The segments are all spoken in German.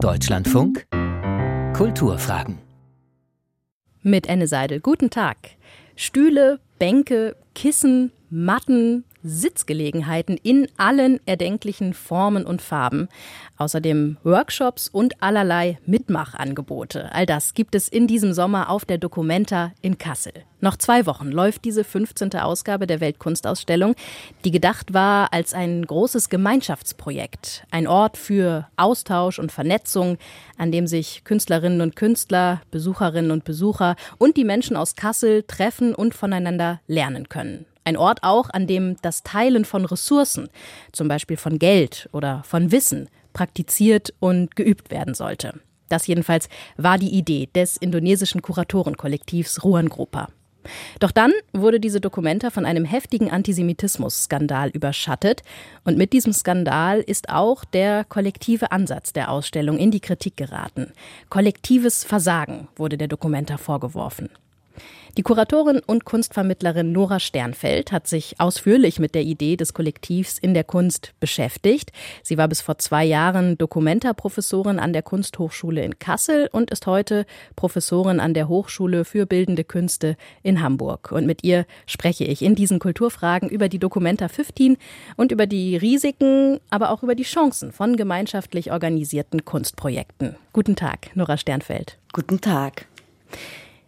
Deutschlandfunk Kulturfragen mit Enne Seidel. Guten Tag. Stühle, Bänke, Kissen, Matten, Sitzgelegenheiten in allen erdenklichen Formen und Farben. Außerdem Workshops und allerlei Mitmachangebote. All das gibt es in diesem Sommer auf der Documenta in Kassel. Noch zwei Wochen läuft diese 15. Ausgabe der Weltkunstausstellung, die gedacht war als ein großes Gemeinschaftsprojekt. Ein Ort für Austausch und Vernetzung, an dem sich Künstlerinnen und Künstler, Besucherinnen und Besucher und die Menschen aus Kassel treffen und voneinander lernen können. Ein Ort auch, an dem das Teilen von Ressourcen, zum Beispiel von Geld oder von Wissen, praktiziert und geübt werden sollte. Das jedenfalls war die Idee des indonesischen Kuratorenkollektivs Ruan Grupa. Doch dann wurde diese Dokumenta von einem heftigen Antisemitismus-Skandal überschattet. Und mit diesem Skandal ist auch der kollektive Ansatz der Ausstellung in die Kritik geraten. Kollektives Versagen wurde der Dokumenta vorgeworfen. Die Kuratorin und Kunstvermittlerin Nora Sternfeld hat sich ausführlich mit der Idee des Kollektivs in der Kunst beschäftigt. Sie war bis vor zwei Jahren Dokumenta-Professorin an der Kunsthochschule in Kassel und ist heute Professorin an der Hochschule für Bildende Künste in Hamburg. Und mit ihr spreche ich in diesen Kulturfragen über die Documenta 15 und über die Risiken, aber auch über die Chancen von gemeinschaftlich organisierten Kunstprojekten. Guten Tag, Nora Sternfeld. Guten Tag.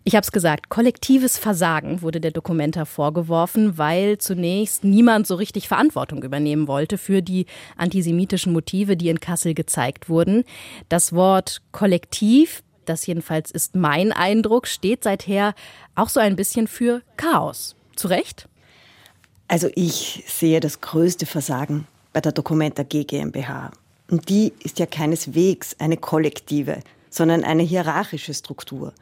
Ich habe es gesagt, kollektives Versagen wurde der Dokumenta vorgeworfen, weil zunächst niemand so richtig Verantwortung übernehmen wollte für die antisemitischen Motive, die in Kassel gezeigt wurden. Das Wort kollektiv, das jedenfalls ist mein Eindruck, steht seither auch so ein bisschen für Chaos. Zu Recht? Also ich sehe das größte Versagen bei der Documenta G GmbH. Und die ist ja keineswegs eine kollektive, sondern eine hierarchische Struktur.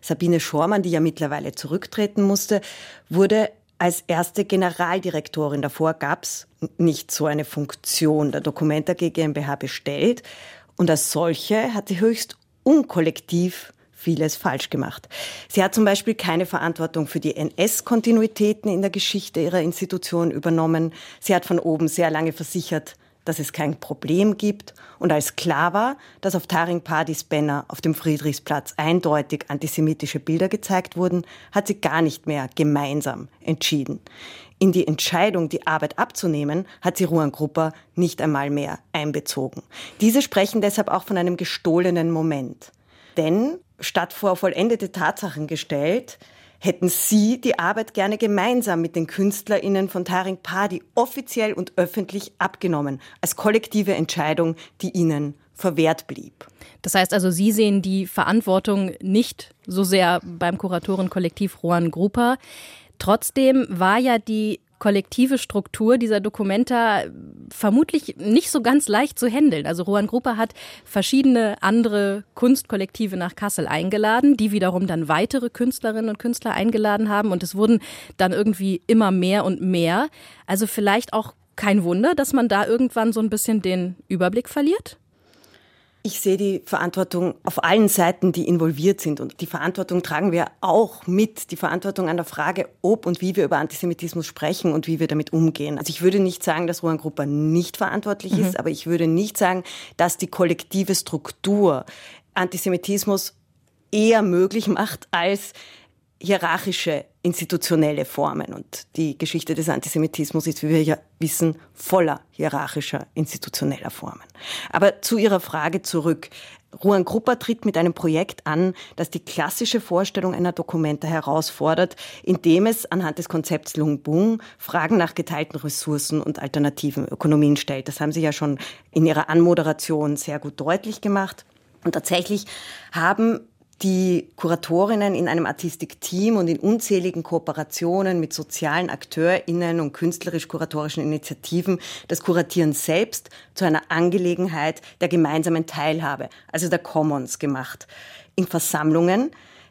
Sabine Schormann, die ja mittlerweile zurücktreten musste, wurde als erste Generaldirektorin. Davor gab es nicht so eine Funktion der Documenta GmbH bestellt. Und als solche hat sie höchst unkollektiv vieles falsch gemacht. Sie hat zum Beispiel keine Verantwortung für die NS-Kontinuitäten in der Geschichte ihrer Institution übernommen. Sie hat von oben sehr lange versichert, dass es kein Problem gibt und als klar war, dass auf Taring Padis Banner auf dem Friedrichsplatz eindeutig antisemitische Bilder gezeigt wurden, hat sie gar nicht mehr gemeinsam entschieden. In die Entscheidung, die Arbeit abzunehmen, hat sie Ruan Grupper nicht einmal mehr einbezogen. Diese sprechen deshalb auch von einem gestohlenen Moment. Denn statt vor vollendete Tatsachen gestellt, hätten Sie die Arbeit gerne gemeinsam mit den KünstlerInnen von Taring Padi offiziell und öffentlich abgenommen, als kollektive Entscheidung, die Ihnen verwehrt blieb. Das heißt also, Sie sehen die Verantwortung nicht so sehr beim Kuratorenkollektiv Rohan Grupa. Trotzdem war ja die kollektive Struktur dieser Dokumenta vermutlich nicht so ganz leicht zu handeln. Also Rohan Gruppe hat verschiedene andere Kunstkollektive nach Kassel eingeladen, die wiederum dann weitere Künstlerinnen und Künstler eingeladen haben und es wurden dann irgendwie immer mehr und mehr. Also vielleicht auch kein Wunder, dass man da irgendwann so ein bisschen den Überblick verliert? Ich sehe die Verantwortung auf allen Seiten, die involviert sind. Und die Verantwortung tragen wir auch mit. Die Verantwortung an der Frage, ob und wie wir über Antisemitismus sprechen und wie wir damit umgehen. Also ich würde nicht sagen, dass Rohan Grupper nicht verantwortlich mhm. ist, aber ich würde nicht sagen, dass die kollektive Struktur Antisemitismus eher möglich macht als hierarchische institutionelle Formen. Und die Geschichte des Antisemitismus ist, wie wir ja wissen, voller hierarchischer institutioneller Formen. Aber zu Ihrer Frage zurück. Ruan Grupper tritt mit einem Projekt an, das die klassische Vorstellung einer Dokumenta herausfordert, indem es anhand des Konzepts Lungbung Fragen nach geteilten Ressourcen und alternativen Ökonomien stellt. Das haben Sie ja schon in Ihrer Anmoderation sehr gut deutlich gemacht. Und tatsächlich haben die Kuratorinnen in einem Artistik-Team und in unzähligen Kooperationen mit sozialen AkteurInnen und künstlerisch-kuratorischen Initiativen das Kuratieren selbst zu einer Angelegenheit der gemeinsamen Teilhabe, also der Commons gemacht. In Versammlungen,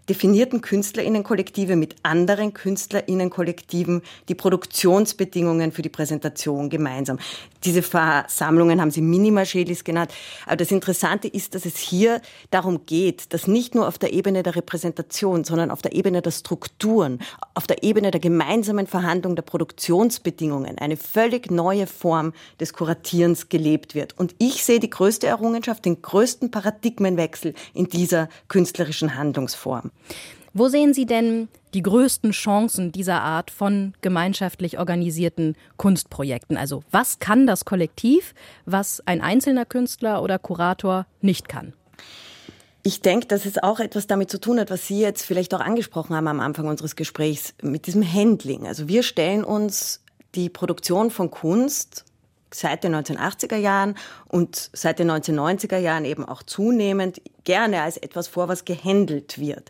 definierten Künstlerinnenkollektive mit anderen Künstlerinnenkollektiven die Produktionsbedingungen für die Präsentation gemeinsam. Diese Versammlungen haben sie Minimarschelis genannt. Aber das Interessante ist, dass es hier darum geht, dass nicht nur auf der Ebene der Repräsentation, sondern auf der Ebene der Strukturen, auf der Ebene der gemeinsamen Verhandlung der Produktionsbedingungen eine völlig neue Form des Kuratierens gelebt wird. Und ich sehe die größte Errungenschaft, den größten Paradigmenwechsel in dieser künstlerischen Handlungsform. Wo sehen Sie denn die größten Chancen dieser Art von gemeinschaftlich organisierten Kunstprojekten? Also was kann das Kollektiv, was ein einzelner Künstler oder Kurator nicht kann? Ich denke, dass es auch etwas damit zu tun hat, was Sie jetzt vielleicht auch angesprochen haben am Anfang unseres Gesprächs, mit diesem Handling. Also wir stellen uns die Produktion von Kunst seit den 1980er Jahren und seit den 1990er Jahren eben auch zunehmend gerne als etwas vor, was gehandelt wird.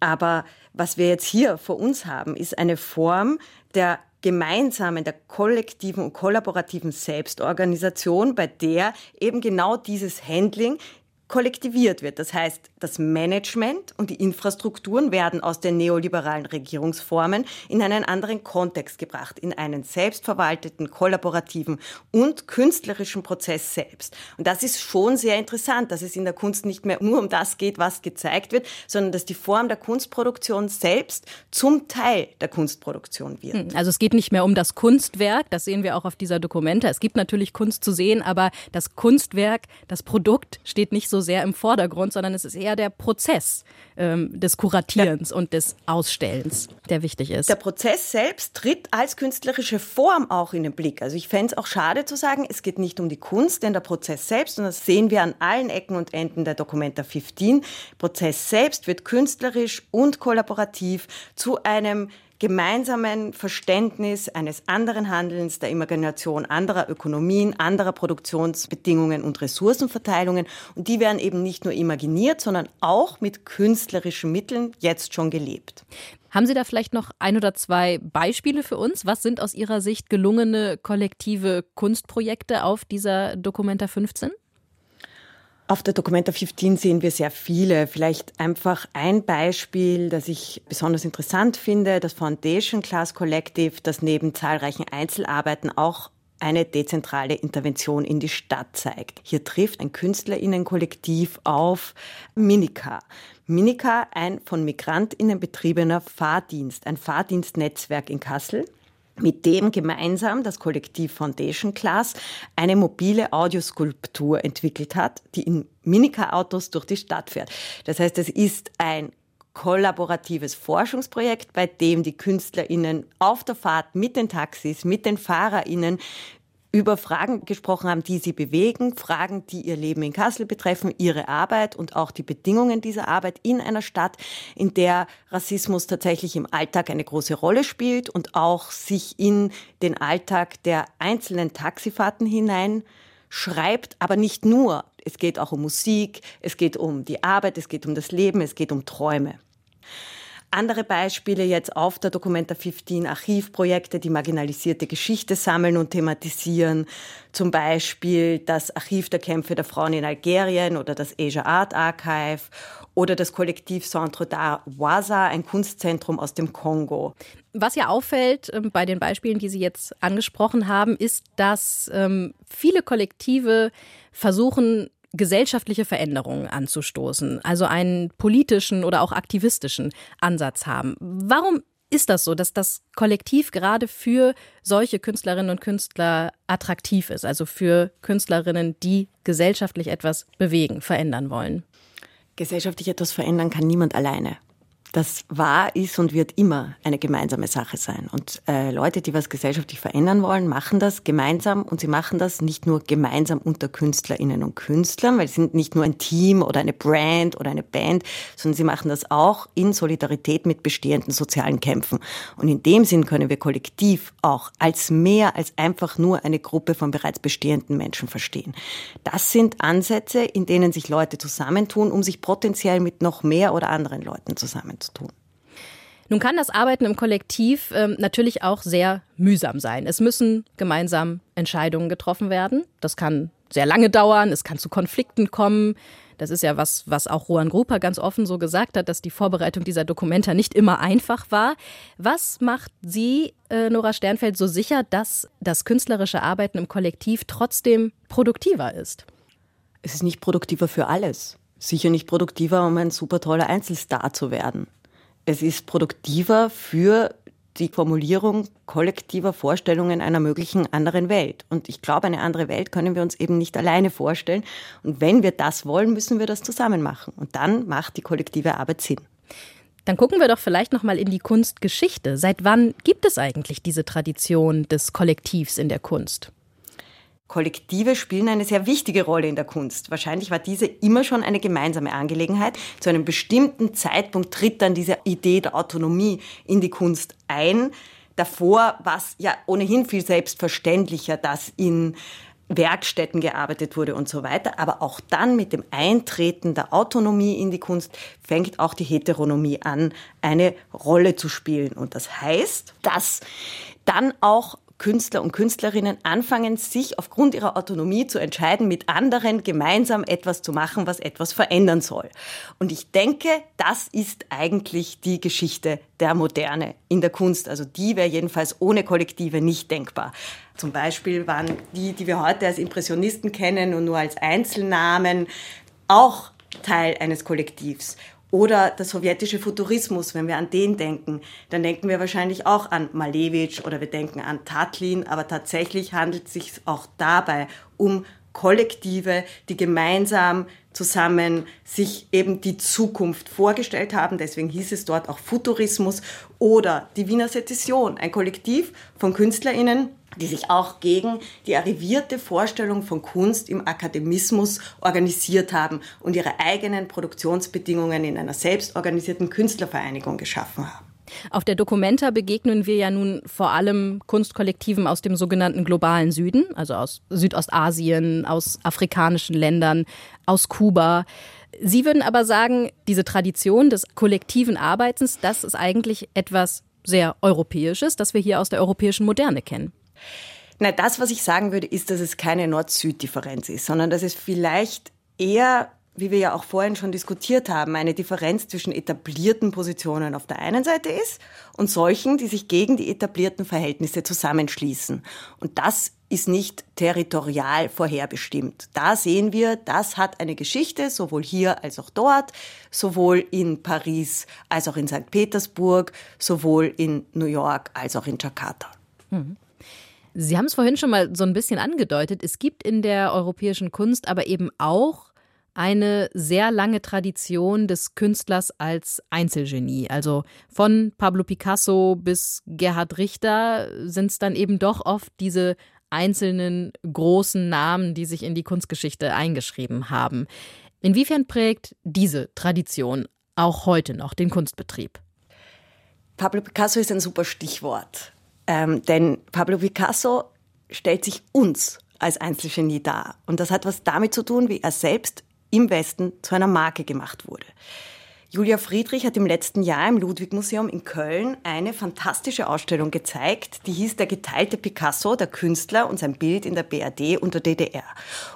Aber was wir jetzt hier vor uns haben, ist eine Form der gemeinsamen, der kollektiven und kollaborativen Selbstorganisation, bei der eben genau dieses Handling kollektiviert wird. Das heißt, das Management und die Infrastrukturen werden aus den neoliberalen Regierungsformen in einen anderen Kontext gebracht, in einen selbstverwalteten, kollaborativen und künstlerischen Prozess selbst. Und das ist schon sehr interessant, dass es in der Kunst nicht mehr nur um das geht, was gezeigt wird, sondern dass die Form der Kunstproduktion selbst zum Teil der Kunstproduktion wird. Hm, also es geht nicht mehr um das Kunstwerk, das sehen wir auch auf dieser Dokumente. Es gibt natürlich Kunst zu sehen, aber das Kunstwerk, das Produkt steht nicht so so sehr im Vordergrund, sondern es ist eher der Prozess ähm, des Kuratierens ja. und des Ausstellens, der wichtig ist. Der Prozess selbst tritt als künstlerische Form auch in den Blick. Also ich fände es auch schade zu sagen, es geht nicht um die Kunst, denn der Prozess selbst, und das sehen wir an allen Ecken und Enden der Documenta 15, Prozess selbst wird künstlerisch und kollaborativ zu einem gemeinsamen Verständnis eines anderen Handelns, der Imagination anderer Ökonomien, anderer Produktionsbedingungen und Ressourcenverteilungen. Und die werden eben nicht nur imaginiert, sondern auch mit künstlerischen Mitteln jetzt schon gelebt. Haben Sie da vielleicht noch ein oder zwei Beispiele für uns? Was sind aus Ihrer Sicht gelungene kollektive Kunstprojekte auf dieser Documenta 15? Auf der Documenta 15 sehen wir sehr viele. Vielleicht einfach ein Beispiel, das ich besonders interessant finde, das Foundation Class Collective, das neben zahlreichen Einzelarbeiten auch eine dezentrale Intervention in die Stadt zeigt. Hier trifft ein Künstlerinnenkollektiv auf Minika. Minika, ein von Migrantinnen betriebener Fahrdienst, ein Fahrdienstnetzwerk in Kassel mit dem gemeinsam das Kollektiv Foundation Class eine mobile Audioskulptur entwickelt hat, die in Minika-Autos durch die Stadt fährt. Das heißt, es ist ein kollaboratives Forschungsprojekt, bei dem die KünstlerInnen auf der Fahrt mit den Taxis, mit den FahrerInnen über Fragen gesprochen haben, die sie bewegen, Fragen, die ihr Leben in Kassel betreffen, ihre Arbeit und auch die Bedingungen dieser Arbeit in einer Stadt, in der Rassismus tatsächlich im Alltag eine große Rolle spielt und auch sich in den Alltag der einzelnen Taxifahrten hinein schreibt, aber nicht nur. Es geht auch um Musik, es geht um die Arbeit, es geht um das Leben, es geht um Träume. Andere Beispiele jetzt auf der Documenta 15 Archivprojekte, die marginalisierte Geschichte sammeln und thematisieren. Zum Beispiel das Archiv der Kämpfe der Frauen in Algerien oder das Asia Art Archive oder das Kollektiv Centre d'Art Waza, ein Kunstzentrum aus dem Kongo. Was ja auffällt ähm, bei den Beispielen, die Sie jetzt angesprochen haben, ist, dass ähm, viele Kollektive versuchen, gesellschaftliche Veränderungen anzustoßen, also einen politischen oder auch aktivistischen Ansatz haben. Warum ist das so, dass das Kollektiv gerade für solche Künstlerinnen und Künstler attraktiv ist, also für Künstlerinnen, die gesellschaftlich etwas bewegen, verändern wollen? Gesellschaftlich etwas verändern kann niemand alleine das war, ist und wird immer eine gemeinsame Sache sein. Und äh, Leute, die was gesellschaftlich verändern wollen, machen das gemeinsam und sie machen das nicht nur gemeinsam unter Künstlerinnen und Künstlern, weil sie sind nicht nur ein Team oder eine Brand oder eine Band, sondern sie machen das auch in Solidarität mit bestehenden sozialen Kämpfen. Und in dem Sinn können wir kollektiv auch als mehr als einfach nur eine Gruppe von bereits bestehenden Menschen verstehen. Das sind Ansätze, in denen sich Leute zusammentun, um sich potenziell mit noch mehr oder anderen Leuten zusammenzutun zu tun. Nun kann das Arbeiten im Kollektiv ähm, natürlich auch sehr mühsam sein. Es müssen gemeinsam Entscheidungen getroffen werden. Das kann sehr lange dauern, es kann zu Konflikten kommen. Das ist ja was, was auch Rohan Grupa ganz offen so gesagt hat, dass die Vorbereitung dieser Dokumenta nicht immer einfach war. Was macht Sie, äh, Nora Sternfeld, so sicher, dass das künstlerische Arbeiten im Kollektiv trotzdem produktiver ist? Es ist nicht produktiver für alles. Sicher nicht produktiver, um ein super toller Einzelstar zu werden. Es ist produktiver für die Formulierung kollektiver Vorstellungen einer möglichen anderen Welt. Und ich glaube, eine andere Welt können wir uns eben nicht alleine vorstellen. Und wenn wir das wollen, müssen wir das zusammen machen. Und dann macht die kollektive Arbeit Sinn. Dann gucken wir doch vielleicht noch mal in die Kunstgeschichte. Seit wann gibt es eigentlich diese Tradition des Kollektivs in der Kunst? Kollektive spielen eine sehr wichtige Rolle in der Kunst. Wahrscheinlich war diese immer schon eine gemeinsame Angelegenheit. Zu einem bestimmten Zeitpunkt tritt dann diese Idee der Autonomie in die Kunst ein. Davor war es ja ohnehin viel selbstverständlicher, dass in Werkstätten gearbeitet wurde und so weiter. Aber auch dann mit dem Eintreten der Autonomie in die Kunst fängt auch die Heteronomie an, eine Rolle zu spielen. Und das heißt, dass dann auch Künstler und Künstlerinnen anfangen, sich aufgrund ihrer Autonomie zu entscheiden, mit anderen gemeinsam etwas zu machen, was etwas verändern soll. Und ich denke, das ist eigentlich die Geschichte der Moderne in der Kunst. Also die wäre jedenfalls ohne Kollektive nicht denkbar. Zum Beispiel waren die, die wir heute als Impressionisten kennen und nur als Einzelnamen, auch Teil eines Kollektivs. Oder der sowjetische Futurismus, wenn wir an den denken, dann denken wir wahrscheinlich auch an Malevich oder wir denken an Tatlin, aber tatsächlich handelt es sich auch dabei um Kollektive, die gemeinsam zusammen sich eben die Zukunft vorgestellt haben. Deswegen hieß es dort auch Futurismus oder die Wiener Sezession, ein Kollektiv von KünstlerInnen, die sich auch gegen die arrivierte Vorstellung von Kunst im Akademismus organisiert haben und ihre eigenen Produktionsbedingungen in einer selbstorganisierten Künstlervereinigung geschaffen haben. Auf der Documenta begegnen wir ja nun vor allem Kunstkollektiven aus dem sogenannten globalen Süden, also aus Südostasien, aus afrikanischen Ländern, aus Kuba. Sie würden aber sagen, diese Tradition des kollektiven Arbeitens, das ist eigentlich etwas sehr Europäisches, das wir hier aus der europäischen Moderne kennen. Na, das, was ich sagen würde, ist, dass es keine Nord-Süd-Differenz ist, sondern dass es vielleicht eher wie wir ja auch vorhin schon diskutiert haben, eine Differenz zwischen etablierten Positionen auf der einen Seite ist und solchen, die sich gegen die etablierten Verhältnisse zusammenschließen. Und das ist nicht territorial vorherbestimmt. Da sehen wir, das hat eine Geschichte, sowohl hier als auch dort, sowohl in Paris als auch in St. Petersburg, sowohl in New York als auch in Jakarta. Mhm. Sie haben es vorhin schon mal so ein bisschen angedeutet. Es gibt in der europäischen Kunst aber eben auch eine sehr lange Tradition des Künstlers als Einzelgenie. Also von Pablo Picasso bis Gerhard Richter sind es dann eben doch oft diese einzelnen großen Namen, die sich in die Kunstgeschichte eingeschrieben haben. Inwiefern prägt diese Tradition auch heute noch den Kunstbetrieb? Pablo Picasso ist ein super Stichwort. Ähm, denn Pablo Picasso stellt sich uns als Einzelgenie dar. Und das hat was damit zu tun, wie er selbst im Westen zu einer Marke gemacht wurde. Julia Friedrich hat im letzten Jahr im Ludwig-Museum in Köln eine fantastische Ausstellung gezeigt, die hieß Der geteilte Picasso, der Künstler und sein Bild in der BRD und der DDR.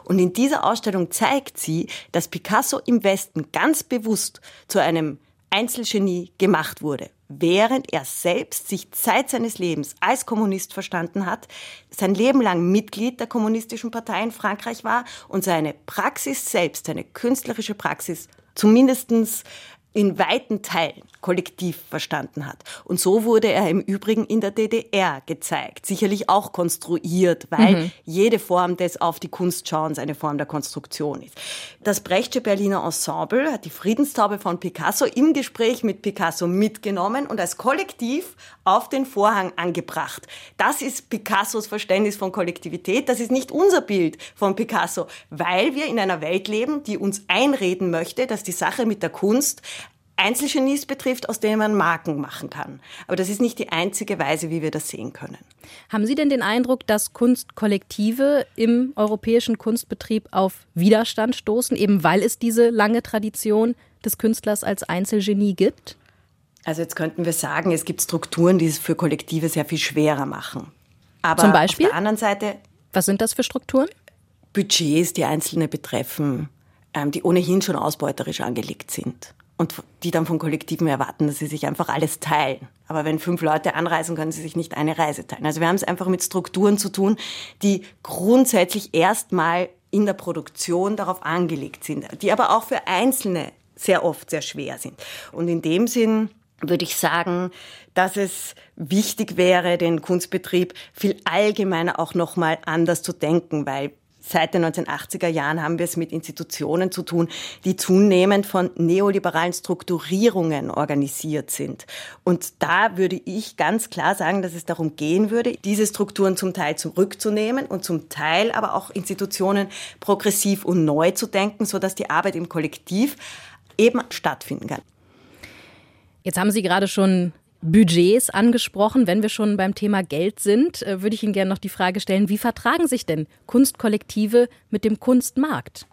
Und in dieser Ausstellung zeigt sie, dass Picasso im Westen ganz bewusst zu einem Einzelgenie gemacht wurde, während er selbst sich Zeit seines Lebens als Kommunist verstanden hat, sein Leben lang Mitglied der kommunistischen Partei in Frankreich war und seine Praxis selbst, seine künstlerische Praxis zumindestens in weiten Teilen kollektiv verstanden hat. Und so wurde er im Übrigen in der DDR gezeigt, sicherlich auch konstruiert, weil mhm. jede Form des auf die Kunst schauens eine Form der Konstruktion ist. Das Brechtsche Berliner Ensemble hat die Friedenstaube von Picasso im Gespräch mit Picasso mitgenommen und als Kollektiv auf den Vorhang angebracht. Das ist Picassos Verständnis von Kollektivität, das ist nicht unser Bild von Picasso, weil wir in einer Welt leben, die uns einreden möchte, dass die Sache mit der Kunst Einzelgenies betrifft, aus denen man Marken machen kann. Aber das ist nicht die einzige Weise, wie wir das sehen können. Haben Sie denn den Eindruck, dass Kunstkollektive im europäischen Kunstbetrieb auf Widerstand stoßen, eben weil es diese lange Tradition des Künstlers als Einzelgenie gibt? Also jetzt könnten wir sagen, es gibt Strukturen, die es für Kollektive sehr viel schwerer machen. Aber Zum Beispiel? auf der anderen Seite. Was sind das für Strukturen? Budgets, die Einzelne betreffen, ähm, die ohnehin schon ausbeuterisch angelegt sind und die dann von Kollektiven erwarten, dass sie sich einfach alles teilen. Aber wenn fünf Leute anreisen, können sie sich nicht eine Reise teilen. Also wir haben es einfach mit Strukturen zu tun, die grundsätzlich erstmal in der Produktion darauf angelegt sind, die aber auch für Einzelne sehr oft sehr schwer sind. Und in dem Sinn würde ich sagen, dass es wichtig wäre, den Kunstbetrieb viel allgemeiner auch nochmal anders zu denken, weil Seit den 1980er Jahren haben wir es mit Institutionen zu tun, die zunehmend von neoliberalen Strukturierungen organisiert sind. Und da würde ich ganz klar sagen, dass es darum gehen würde, diese Strukturen zum Teil zurückzunehmen und zum Teil aber auch Institutionen progressiv und neu zu denken, sodass die Arbeit im Kollektiv eben stattfinden kann. Jetzt haben Sie gerade schon Budgets angesprochen. Wenn wir schon beim Thema Geld sind, äh, würde ich Ihnen gerne noch die Frage stellen, wie vertragen sich denn Kunstkollektive mit dem Kunstmarkt?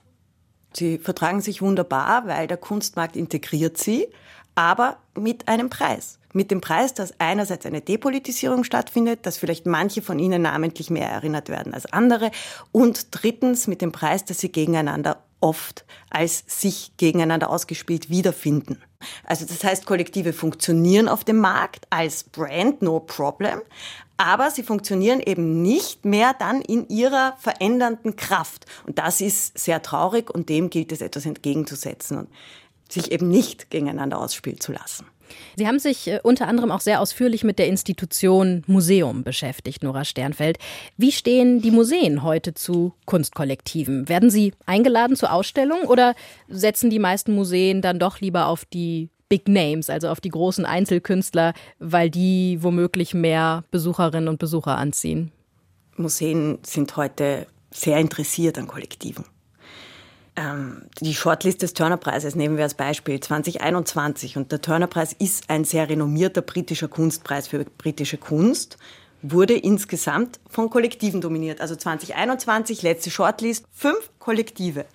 Sie vertragen sich wunderbar, weil der Kunstmarkt integriert sie, aber mit einem Preis. Mit dem Preis, dass einerseits eine Depolitisierung stattfindet, dass vielleicht manche von ihnen namentlich mehr erinnert werden als andere und drittens mit dem Preis, dass sie gegeneinander oft als sich gegeneinander ausgespielt wiederfinden. Also das heißt, Kollektive funktionieren auf dem Markt als Brand, no problem, aber sie funktionieren eben nicht mehr dann in ihrer verändernden Kraft. Und das ist sehr traurig und dem gilt es etwas entgegenzusetzen und sich eben nicht gegeneinander ausspielen zu lassen. Sie haben sich äh, unter anderem auch sehr ausführlich mit der Institution Museum beschäftigt, Nora Sternfeld. Wie stehen die Museen heute zu Kunstkollektiven? Werden sie eingeladen zur Ausstellung oder setzen die meisten Museen dann doch lieber auf die Big Names, also auf die großen Einzelkünstler, weil die womöglich mehr Besucherinnen und Besucher anziehen? Museen sind heute sehr interessiert an Kollektiven. Ähm, die Shortlist des Turner-Preises nehmen wir als Beispiel 2021 und der Turner-Preis ist ein sehr renommierter britischer Kunstpreis für britische Kunst, wurde insgesamt von Kollektiven dominiert. Also 2021, letzte Shortlist, fünf Kollektive.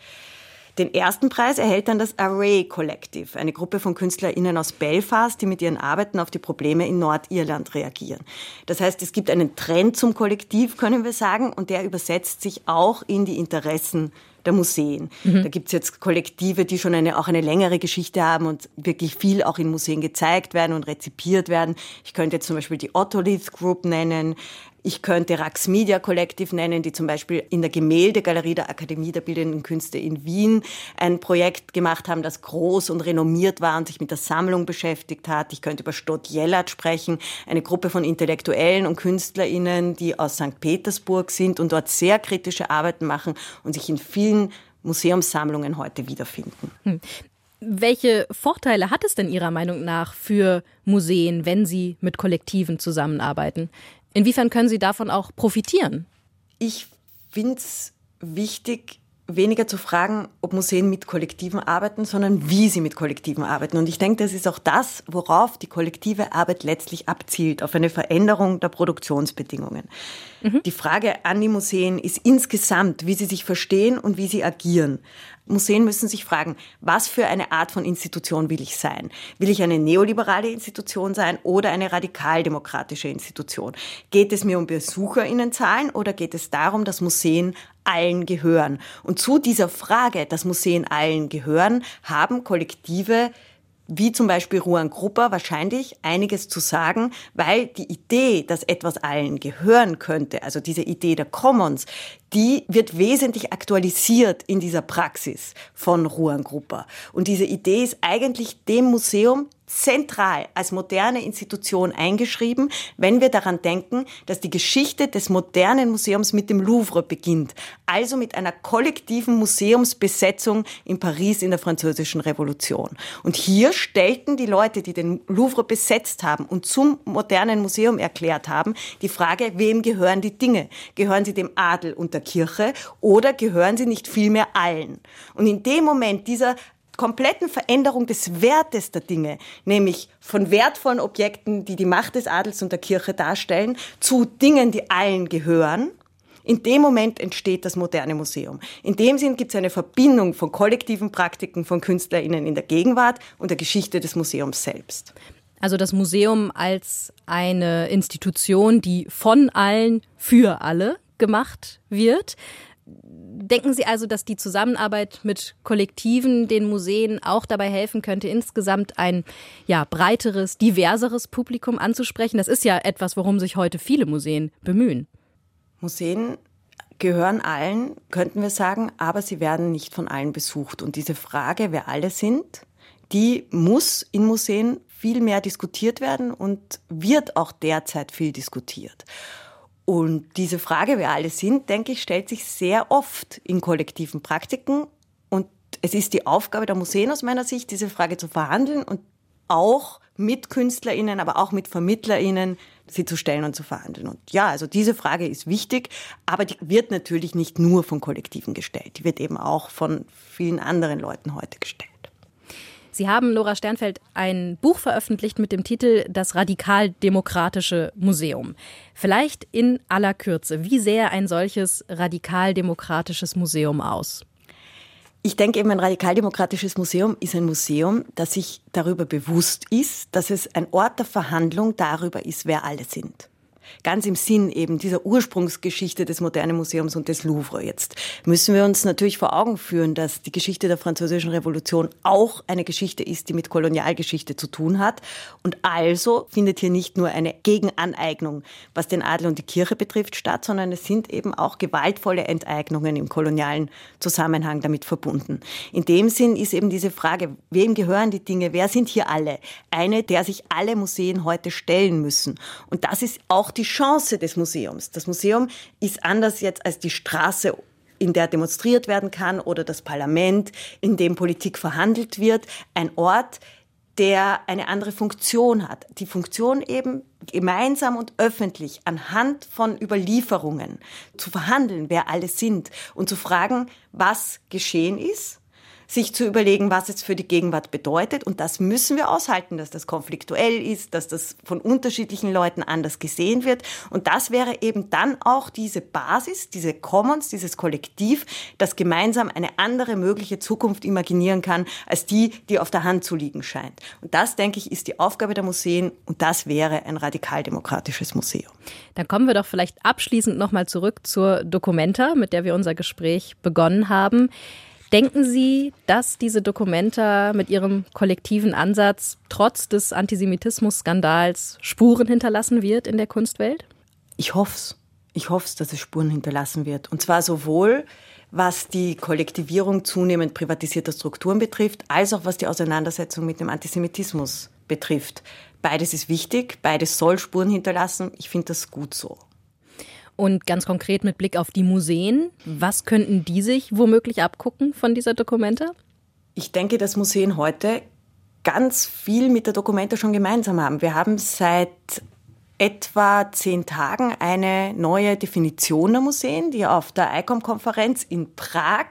Den ersten Preis erhält dann das Array Collective, eine Gruppe von KünstlerInnen aus Belfast, die mit ihren Arbeiten auf die Probleme in Nordirland reagieren. Das heißt, es gibt einen Trend zum Kollektiv, können wir sagen, und der übersetzt sich auch in die Interessen der Museen. Mhm. Da gibt's jetzt Kollektive, die schon eine, auch eine längere Geschichte haben und wirklich viel auch in Museen gezeigt werden und rezipiert werden. Ich könnte jetzt zum Beispiel die Otolith Group nennen. Ich könnte Rax Media Collective nennen, die zum Beispiel in der Gemäldegalerie der Akademie der Bildenden Künste in Wien ein Projekt gemacht haben, das groß und renommiert war und sich mit der Sammlung beschäftigt hat. Ich könnte über Stott Jellert sprechen, eine Gruppe von Intellektuellen und KünstlerInnen, die aus St. Petersburg sind und dort sehr kritische Arbeiten machen und sich in vielen Museumssammlungen heute wiederfinden. Hm. Welche Vorteile hat es denn Ihrer Meinung nach für Museen, wenn sie mit Kollektiven zusammenarbeiten? Inwiefern können Sie davon auch profitieren? Ich finde es wichtig, weniger zu fragen, ob Museen mit Kollektiven arbeiten, sondern wie sie mit Kollektiven arbeiten. Und ich denke, das ist auch das, worauf die kollektive Arbeit letztlich abzielt, auf eine Veränderung der Produktionsbedingungen. Mhm. Die Frage an die Museen ist insgesamt, wie sie sich verstehen und wie sie agieren. Museen müssen sich fragen, was für eine Art von Institution will ich sein? Will ich eine neoliberale Institution sein oder eine radikaldemokratische Institution? Geht es mir um Besucherinnenzahlen oder geht es darum, dass Museen allen gehören? Und zu dieser Frage, dass Museen allen gehören, haben Kollektive wie zum Beispiel Ruan Grupper wahrscheinlich einiges zu sagen, weil die Idee, dass etwas allen gehören könnte, also diese Idee der Commons, die wird wesentlich aktualisiert in dieser Praxis von Ruan Grupper. Und diese Idee ist eigentlich dem Museum zentral als moderne Institution eingeschrieben, wenn wir daran denken, dass die Geschichte des modernen Museums mit dem Louvre beginnt, also mit einer kollektiven Museumsbesetzung in Paris in der französischen Revolution. Und hier stellten die Leute, die den Louvre besetzt haben und zum modernen Museum erklärt haben, die Frage, wem gehören die Dinge? Gehören sie dem Adel und der Kirche oder gehören sie nicht vielmehr allen? Und in dem Moment dieser kompletten Veränderung des Wertes der Dinge, nämlich von wertvollen Objekten, die die Macht des Adels und der Kirche darstellen, zu Dingen, die allen gehören. In dem Moment entsteht das moderne Museum. In dem Sinn gibt es eine Verbindung von kollektiven Praktiken von KünstlerInnen in der Gegenwart und der Geschichte des Museums selbst. Also das Museum als eine Institution, die von allen für alle gemacht wird Denken Sie also, dass die Zusammenarbeit mit Kollektiven den Museen auch dabei helfen könnte, insgesamt ein ja, breiteres, diverseres Publikum anzusprechen? Das ist ja etwas, worum sich heute viele Museen bemühen. Museen gehören allen, könnten wir sagen, aber sie werden nicht von allen besucht. Und diese Frage, wer alle sind, die muss in Museen viel mehr diskutiert werden und wird auch derzeit viel diskutiert. Und diese Frage, wer alle sind, denke ich, stellt sich sehr oft in kollektiven Praktiken. Und es ist die Aufgabe der Museen aus meiner Sicht, diese Frage zu verhandeln und auch mit KünstlerInnen, aber auch mit VermittlerInnen sie zu stellen und zu verhandeln. Und ja, also diese Frage ist wichtig, aber die wird natürlich nicht nur von Kollektiven gestellt. Die wird eben auch von vielen anderen Leuten heute gestellt. Sie haben, Nora Sternfeld, ein Buch veröffentlicht mit dem Titel Das radikaldemokratische Museum. Vielleicht in aller Kürze, wie sähe ein solches radikaldemokratisches Museum aus? Ich denke eben, ein radikaldemokratisches Museum ist ein Museum, das sich darüber bewusst ist, dass es ein Ort der Verhandlung darüber ist, wer alle sind ganz im Sinn eben dieser Ursprungsgeschichte des modernen Museums und des Louvre. Jetzt müssen wir uns natürlich vor Augen führen, dass die Geschichte der französischen Revolution auch eine Geschichte ist, die mit Kolonialgeschichte zu tun hat. Und also findet hier nicht nur eine Gegenaneignung, was den Adel und die Kirche betrifft, statt, sondern es sind eben auch gewaltvolle Enteignungen im kolonialen Zusammenhang damit verbunden. In dem Sinn ist eben diese Frage, wem gehören die Dinge, wer sind hier alle, eine, der sich alle Museen heute stellen müssen. Und das ist auch die Chance des Museums. Das Museum ist anders jetzt als die Straße in der demonstriert werden kann oder das Parlament, in dem Politik verhandelt wird, ein Ort, der eine andere Funktion hat. Die Funktion eben gemeinsam und öffentlich anhand von Überlieferungen zu verhandeln, wer alle sind und zu fragen, was geschehen ist sich zu überlegen, was es für die Gegenwart bedeutet. Und das müssen wir aushalten, dass das konfliktuell ist, dass das von unterschiedlichen Leuten anders gesehen wird. Und das wäre eben dann auch diese Basis, diese Commons, dieses Kollektiv, das gemeinsam eine andere mögliche Zukunft imaginieren kann, als die, die auf der Hand zu liegen scheint. Und das, denke ich, ist die Aufgabe der Museen. Und das wäre ein radikaldemokratisches Museum. Dann kommen wir doch vielleicht abschließend nochmal zurück zur Documenta, mit der wir unser Gespräch begonnen haben. Denken Sie, dass diese Dokumenta mit ihrem kollektiven Ansatz trotz des Antisemitismus-Skandals Spuren hinterlassen wird in der Kunstwelt? Ich hoffe es. Ich hoffe es, dass es Spuren hinterlassen wird. Und zwar sowohl was die Kollektivierung zunehmend privatisierter Strukturen betrifft, als auch was die Auseinandersetzung mit dem Antisemitismus betrifft. Beides ist wichtig, beides soll Spuren hinterlassen. Ich finde das gut so. Und ganz konkret mit Blick auf die Museen, was könnten die sich womöglich abgucken von dieser Dokumente? Ich denke, dass Museen heute ganz viel mit der Dokumente schon gemeinsam haben. Wir haben seit etwa zehn Tagen eine neue Definition der Museen, die auf der ICOM-Konferenz in Prag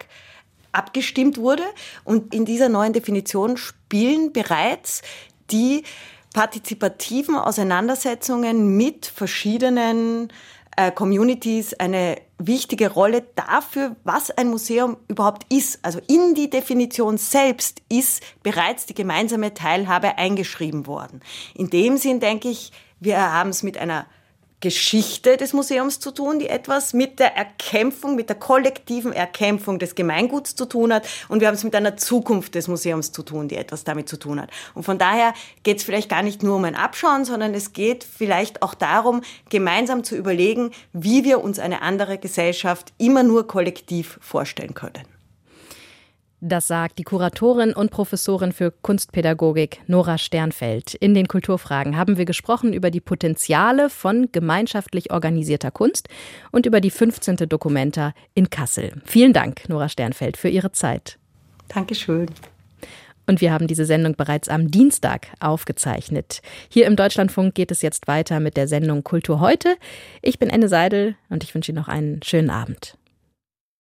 abgestimmt wurde. Und in dieser neuen Definition spielen bereits die partizipativen Auseinandersetzungen mit verschiedenen Communities eine wichtige Rolle dafür, was ein Museum überhaupt ist. Also in die Definition selbst ist bereits die gemeinsame Teilhabe eingeschrieben worden. In dem Sinn denke ich, wir haben es mit einer Geschichte des Museums zu tun, die etwas mit der Erkämpfung, mit der kollektiven Erkämpfung des Gemeinguts zu tun hat. Und wir haben es mit einer Zukunft des Museums zu tun, die etwas damit zu tun hat. Und von daher geht es vielleicht gar nicht nur um ein Abschauen, sondern es geht vielleicht auch darum, gemeinsam zu überlegen, wie wir uns eine andere Gesellschaft immer nur kollektiv vorstellen können. Das sagt die Kuratorin und Professorin für Kunstpädagogik Nora Sternfeld. In den Kulturfragen haben wir gesprochen über die Potenziale von gemeinschaftlich organisierter Kunst und über die 15. Dokumenta in Kassel. Vielen Dank, Nora Sternfeld, für Ihre Zeit. Dankeschön. Und wir haben diese Sendung bereits am Dienstag aufgezeichnet. Hier im Deutschlandfunk geht es jetzt weiter mit der Sendung Kultur heute. Ich bin Enne Seidel und ich wünsche Ihnen noch einen schönen Abend.